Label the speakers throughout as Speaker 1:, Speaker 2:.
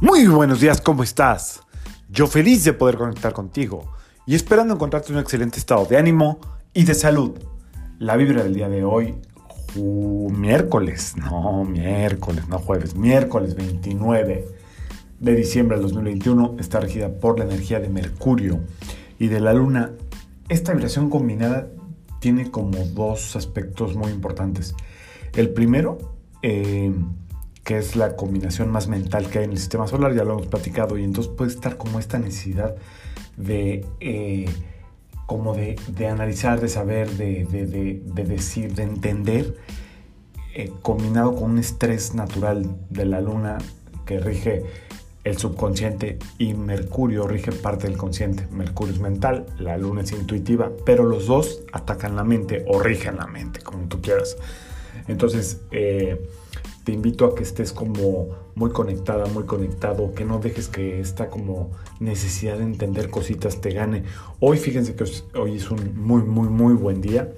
Speaker 1: Muy buenos días, ¿cómo estás? Yo feliz de poder conectar contigo y esperando encontrarte en un excelente estado de ánimo y de salud. La vibra del día de hoy, miércoles, no, miércoles, no jueves, miércoles 29 de diciembre del 2021 está regida por la energía de Mercurio y de la Luna. Esta vibración combinada tiene como dos aspectos muy importantes. El primero, eh, que es la combinación más mental que hay en el sistema solar, ya lo hemos platicado, y entonces puede estar como esta necesidad de, eh, como de, analizar, de saber, de, decir, de entender, eh, combinado con un estrés natural de la luna que rige el subconsciente y Mercurio rige parte del consciente. Mercurio es mental, la luna es intuitiva, pero los dos atacan la mente o rigen la mente, como tú quieras. Entonces, eh, te invito a que estés como muy conectada, muy conectado, que no dejes que esta como necesidad de entender cositas te gane. Hoy fíjense que hoy es un muy, muy, muy buen día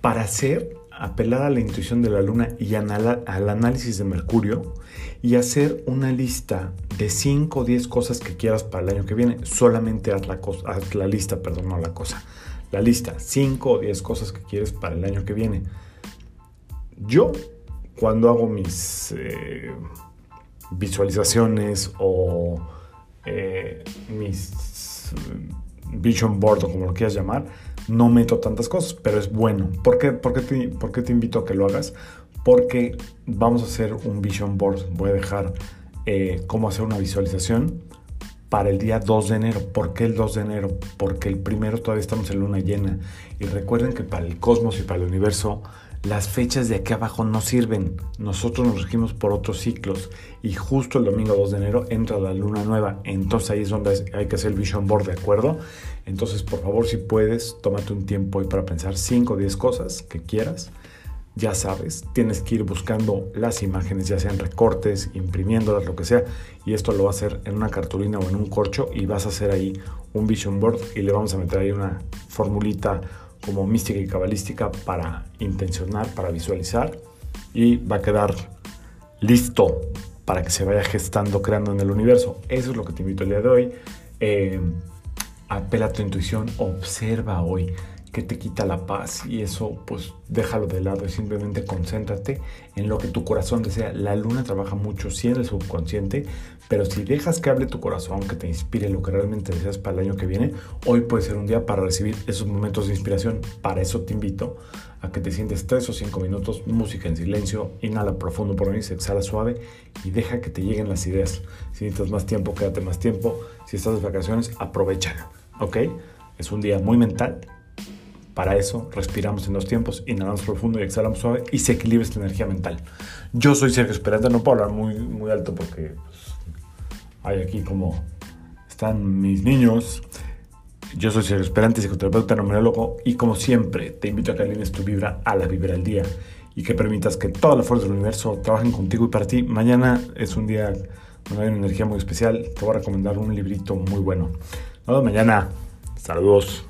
Speaker 1: para hacer, apelar a la intuición de la luna y al análisis de Mercurio y hacer una lista de 5 o 10 cosas que quieras para el año que viene. Solamente haz la, cosa, haz la lista, perdón, no la cosa. La lista, 5 o 10 cosas que quieres para el año que viene. Yo cuando hago mis eh, visualizaciones o eh, mis vision board o como lo quieras llamar, no meto tantas cosas, pero es bueno. ¿Por qué, por te, te invito a que lo hagas? Porque vamos a hacer un vision board. Voy a dejar eh, cómo hacer una visualización para el día 2 de enero. ¿Por qué el 2 de enero? Porque el primero todavía estamos en luna llena. Y recuerden que para el cosmos y para el universo las fechas de aquí abajo no sirven. Nosotros nos regimos por otros ciclos y justo el domingo 2 de enero entra la luna nueva. Entonces ahí es donde hay que hacer el vision board, ¿de acuerdo? Entonces, por favor, si puedes, tómate un tiempo hoy para pensar 5 o 10 cosas que quieras. Ya sabes, tienes que ir buscando las imágenes, ya sean recortes, imprimiéndolas, lo que sea. Y esto lo vas a hacer en una cartulina o en un corcho y vas a hacer ahí un vision board y le vamos a meter ahí una formulita como mística y cabalística para intencionar, para visualizar y va a quedar listo para que se vaya gestando, creando en el universo. Eso es lo que te invito el día de hoy. Eh, apela a tu intuición, observa hoy que te quita la paz y eso pues déjalo de lado y simplemente concéntrate en lo que tu corazón desea. La luna trabaja mucho sí en el subconsciente, pero si dejas que hable tu corazón, que te inspire lo que realmente deseas para el año que viene, hoy puede ser un día para recibir esos momentos de inspiración. Para eso te invito a que te sientes 3 o 5 minutos, música en silencio, inhala profundo por se exhala suave y deja que te lleguen las ideas. Si necesitas más tiempo, quédate más tiempo. Si estás de vacaciones, aprovechalo. ¿Ok? Es un día muy mental, para eso respiramos en dos tiempos, inhalamos profundo y exhalamos suave y se equilibra esta energía mental. Yo soy Sergio Esperanza, no puedo hablar muy, muy alto porque pues, hay aquí como están mis niños. Yo soy Sergio Esperante, psicoterapeuta numerólogo y como siempre te invito a que alines tu vibra a la vibra del día y que permitas que toda la fuerza del universo trabajen contigo y para ti. Mañana es un día donde hay una energía muy especial. Te voy a recomendar un librito muy bueno. Nos mañana. Saludos.